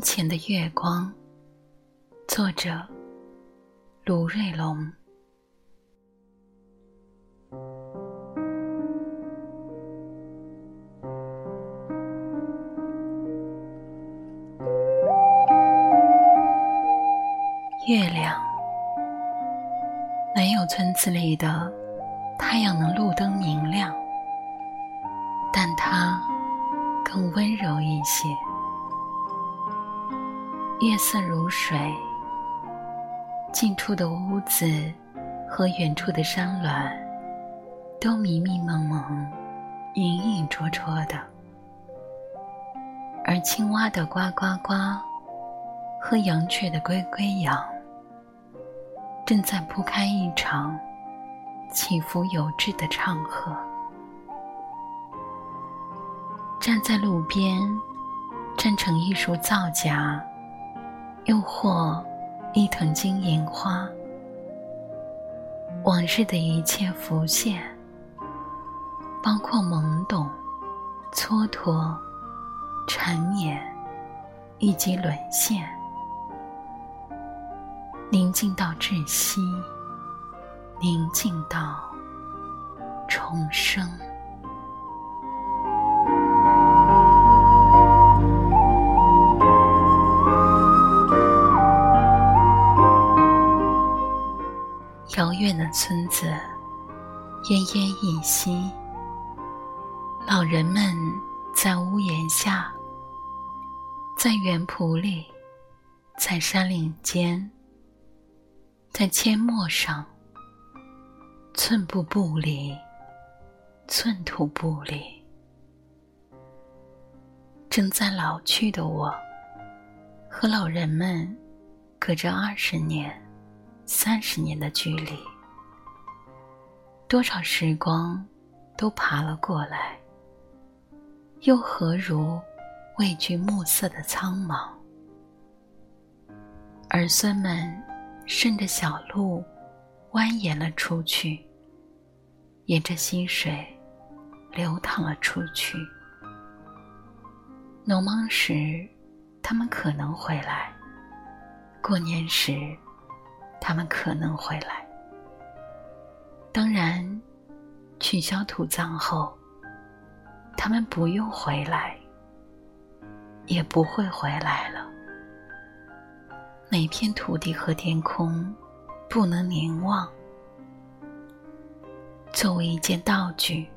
前的月光，作者卢瑞龙。月亮没有村子里的太阳能路灯明亮，但它更温柔一些。月色如水，近处的屋子和远处的山峦都迷迷蒙蒙、隐隐绰绰的，而青蛙的呱呱呱和羊雀的归归羊，正在铺开一场起伏有致的唱和。站在路边，站成一束皂荚。又或一藤金银花，往日的一切浮现，包括懵懂、蹉跎、缠绵，以及沦陷，宁静到窒息，宁静到重生。遥远的村子，奄奄一息。老人们在屋檐下，在园圃里，在山岭间，在阡陌上，寸步不离，寸土不离。正在老去的我，和老人们隔着二十年。三十年的距离，多少时光都爬了过来，又何如畏惧暮色的苍茫？儿孙们顺着小路蜿蜒了出去，沿着溪水流淌了出去。农忙时，他们可能回来；过年时，他们可能回来，当然，取消土葬后，他们不用回来，也不会回来了。每片土地和天空不能凝望。作为一件道具，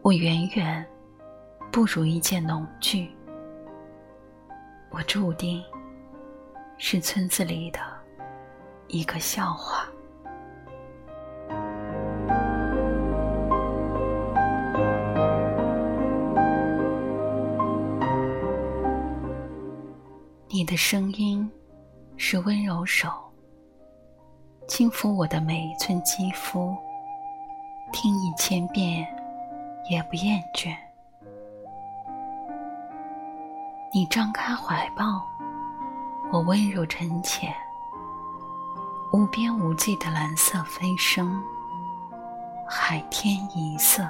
我远远不如一件农具。我注定是村子里的。一个笑话。的声音是温柔手，轻抚我的每一寸肌肤，听一千遍也不厌倦。你张开怀抱，我温柔沉潜。无边无际的蓝色飞升，海天一色。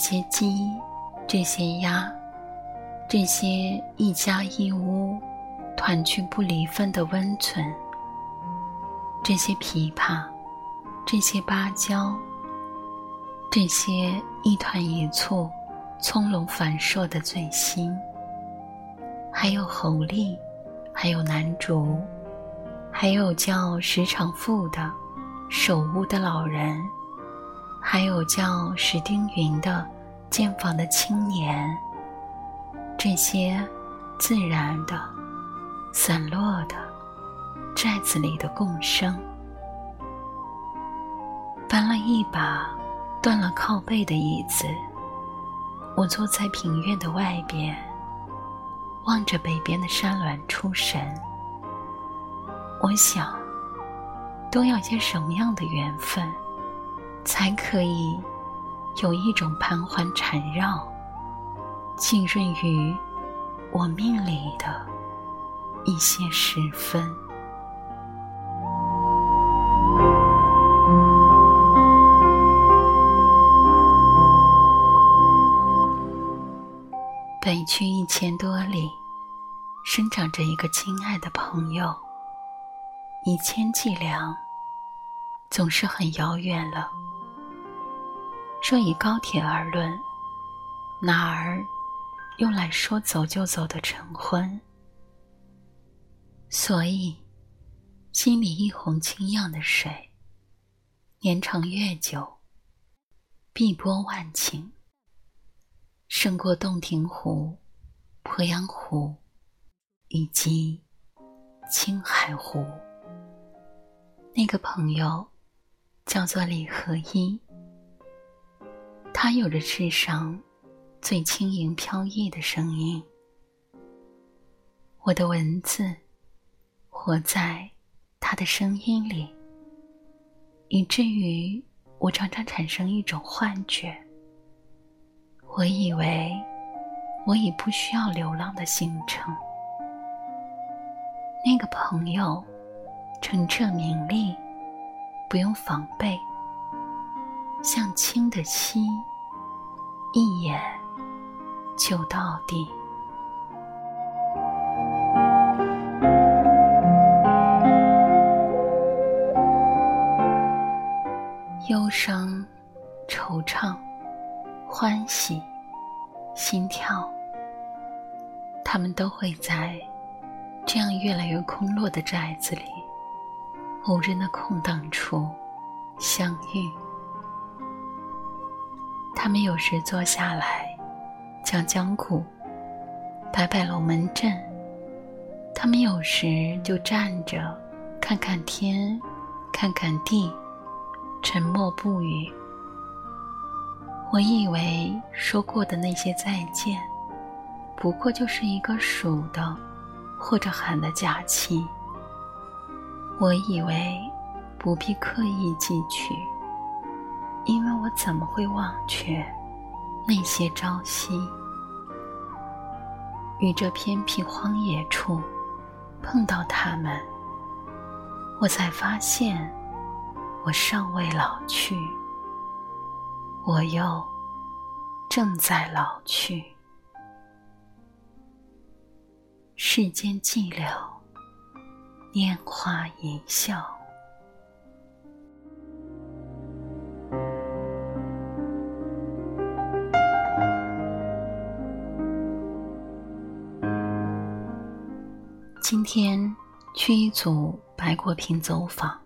些鸡，这些鸭，这些一家一屋团聚不离分的温存，这些琵琶，这些芭蕉，这些一团一簇。葱茏繁硕的醉心，还有侯丽，还有南竹，还有叫石长富的守屋的老人，还有叫史丁云的建房的青年。这些自然的、散落的寨子里的共生，搬了一把断了靠背的椅子。我坐在庭院的外边，望着北边的山峦出神。我想，都要些什么样的缘分，才可以有一种盘桓缠绕浸润于我命里的一些时分。北去一千多里生长着一个亲爱的朋友一千计量总是很遥远了。说以高铁而论，哪儿用来说走就走的晨昏？所以，心里一泓清漾的水，年长月久，碧波万顷，胜过洞庭湖、鄱阳湖以及青海湖。那个朋友叫做李合一。他有着世上最轻盈飘逸的声音。我的文字活在他的声音里，以至于我常常产生一种幻觉。我以为我已不需要流浪的行程。那个朋友澄澈明丽，不用防备。像清的溪，一眼就到底。忧伤、惆怅、欢喜、心跳，他们都会在这样越来越空落的寨子里，无人的空档处相遇。他们有时坐下来讲讲古，摆摆龙门阵；他们有时就站着看看天，看看地，沉默不语。我以为说过的那些再见，不过就是一个数的或者喊的假期。我以为不必刻意记取。因为我怎么会忘却那些朝夕？于这偏僻荒野处碰到他们，我才发现我尚未老去，我又正在老去。世间寂寥，拈花一笑。今天去一组白果坪走访。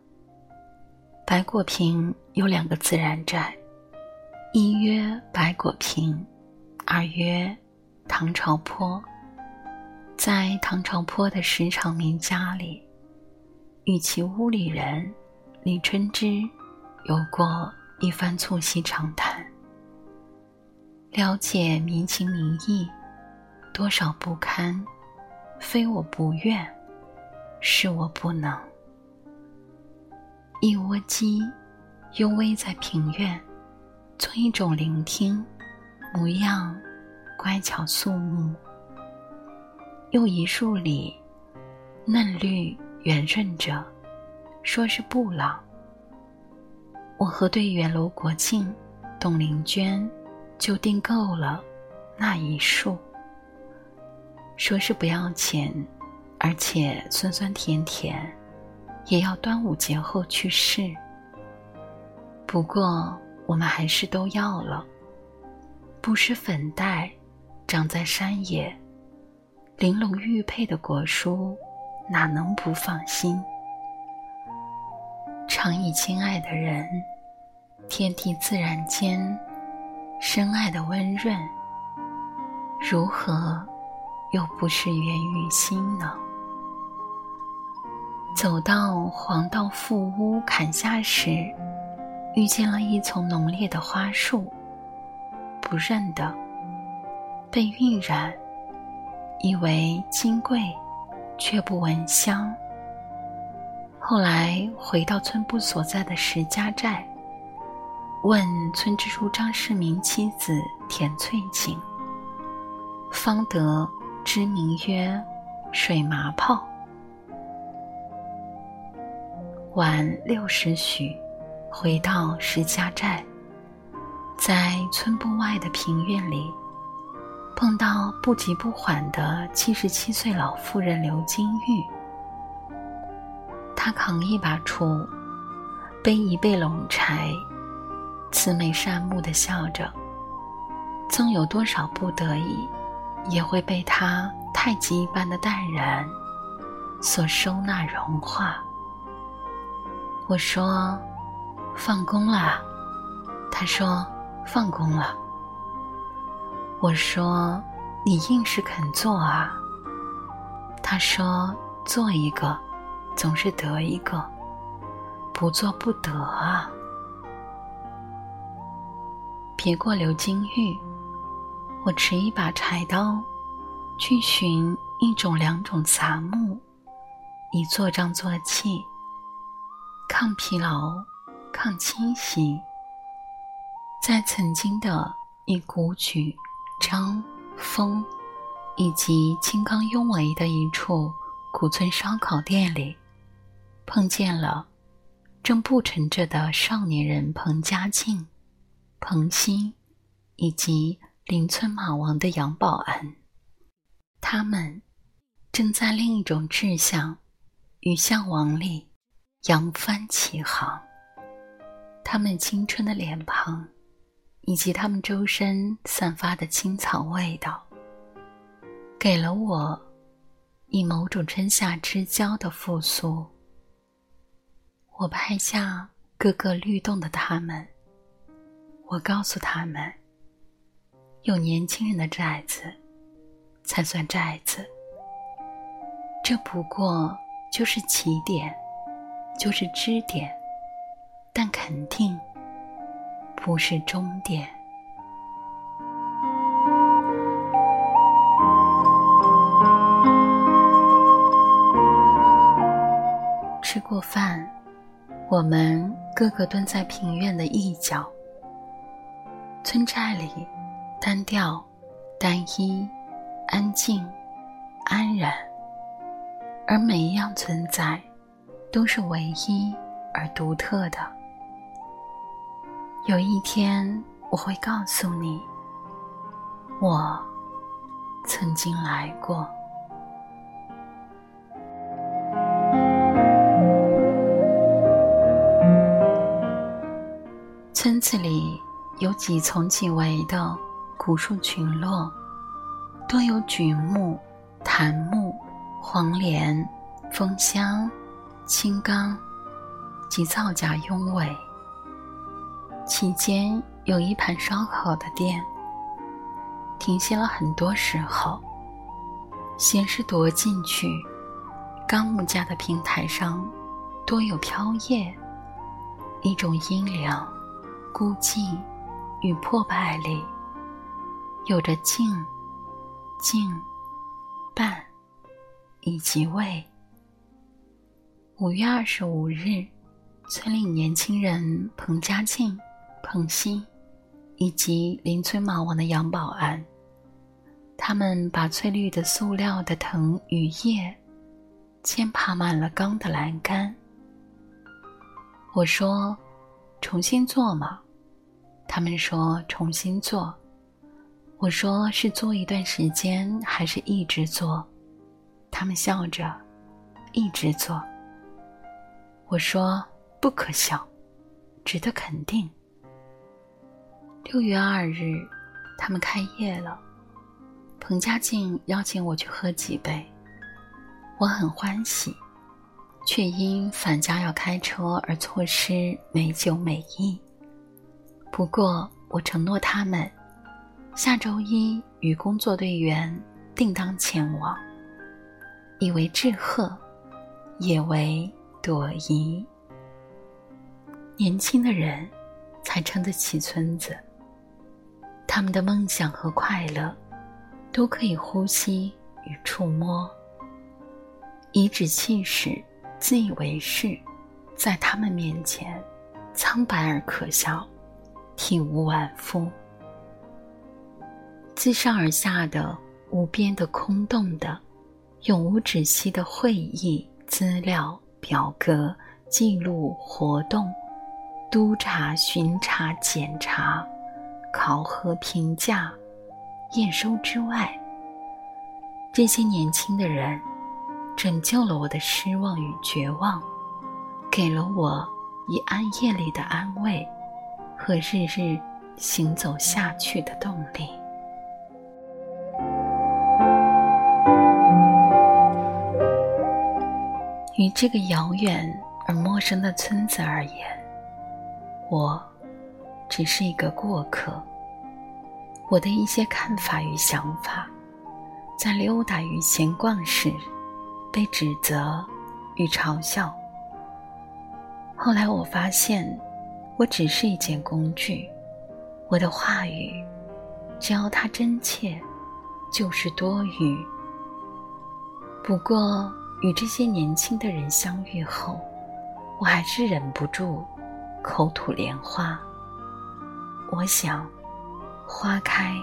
白果坪有两个自然寨，一曰白果坪，二曰唐朝坡。在唐朝坡的石场名家里，与其屋里人李春之有过一番促膝长谈，了解民情民意，多少不堪。非我不愿，是我不能。一窝鸡幽偎在庭院，做一种聆听，模样乖巧肃穆。又一树里嫩绿圆润着，说是布朗。我和队员楼国庆、董玲娟就订购了那一束。说是不要钱，而且酸酸甜甜，也要端午节后去试。不过我们还是都要了。不施粉黛，长在山野，玲珑玉佩的果蔬，哪能不放心？常以亲爱的人，天地自然间，深爱的温润，如何？又不是源于心呢。走到黄道富屋坎下时，遇见了一丛浓烈的花树，不认得，被晕染，以为金贵，却不闻香。后来回到村部所在的石家寨，问村支书张世民妻子田翠锦，方得。知名曰水麻泡。晚六时许，回到石家寨，在村部外的平院里，碰到不急不缓的七十七岁老妇人刘金玉，她扛一把锄，背一背笼柴，慈眉善目的笑着。纵有多少不得已，也会被她太极一般的淡然所收纳融化。我说：“放工了。”他说：“放工了。”我说：“你硬是肯做啊。”他说：“做一个，总是得一个；不做不得啊。”别过刘金玉，我持一把柴刀，去寻一种两种杂木，以做杖做器，抗疲劳，抗侵袭，在曾经的一古曲。张、峰，以及金刚雍维的一处古村烧烤店里，碰见了正不成着的少年人彭家庆、彭鑫，以及邻村马王的杨保安。他们正在另一种志向与向往里扬帆起航。他们青春的脸庞。以及他们周身散发的青草味道，给了我以某种春夏之交的复苏。我拍下各个律动的他们，我告诉他们：有年轻人的寨子，才算寨子。这不过就是起点，就是支点，但肯定。不是终点。吃过饭，我们个个蹲在庭院的一角。村寨里单调、单一、安静、安然，而每一样存在都是唯一而独特的。有一天，我会告诉你，我曾经来过。村子里有几丛几围的古树群落，多有榉木、檀木、黄连、枫香、青冈及皂荚拥围。其间有一盘烧烤的店，停歇了很多时候。先是踱进去，钢木架的平台上多有飘叶，一种阴凉、孤寂与破败里，有着静、静、伴以及味。五月二十五日，村里年轻人彭家庆。彭鑫，以及邻村马王的杨保安，他们把翠绿的塑料的藤与叶，先爬满了钢的栏杆。我说：“重新做嘛。”他们说：“重新做。”我说：“是做一段时间，还是一直做？”他们笑着：“一直做。”我说：“不可笑，值得肯定。”六月二日，他们开业了。彭家静邀请我去喝几杯，我很欢喜，却因返家要开车而错失美酒美意。不过，我承诺他们，下周一与工作队员定当前往，以为致贺，也为朵颐。年轻的人，才撑得起村子。他们的梦想和快乐，都可以呼吸与触摸。颐指气使、自以为是，在他们面前，苍白而可笑，体无完肤。自上而下的、无边的、空洞的、永无止息的会议资料、表格、记录、活动、督查、巡查、检查。考核、评价、验收之外，这些年轻的人拯救了我的失望与绝望，给了我以暗夜里的安慰和日日行走下去的动力。于这个遥远而陌生的村子而言，我只是一个过客。我的一些看法与想法，在溜达与闲逛时被指责与嘲笑。后来我发现，我只是一件工具，我的话语，只要它真切，就是多余。不过，与这些年轻的人相遇后，我还是忍不住口吐莲花。我想。花开，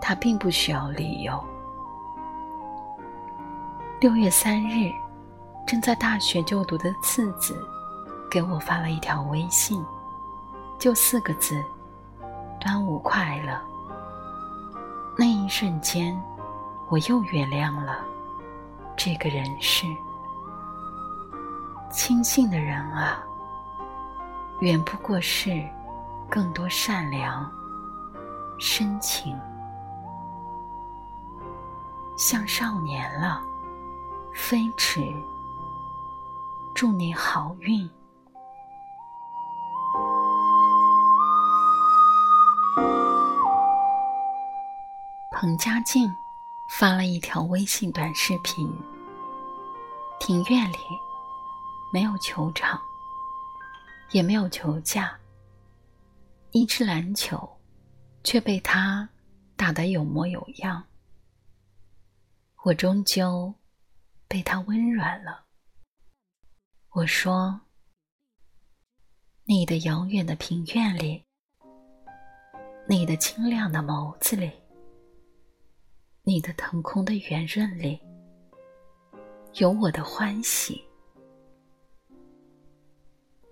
它并不需要理由。六月三日，正在大学就读的次子给我发了一条微信，就四个字：“端午快乐。”那一瞬间，我又原谅了这个人世。轻信的人啊，远不过是更多善良。深情，像少年了，飞驰。祝你好运。彭佳静发了一条微信短视频。庭院里没有球场，也没有球架，一只篮球。却被他打得有模有样，我终究被他温软了。我说：“你的遥远的庭院里，你的清亮的眸子里，你的腾空的圆润里，有我的欢喜。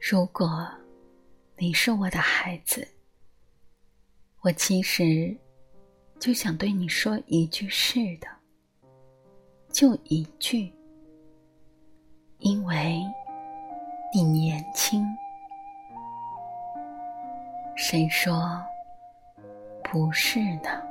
如果你是我的孩子。”我其实就想对你说一句是的，就一句，因为你年轻。谁说不是呢？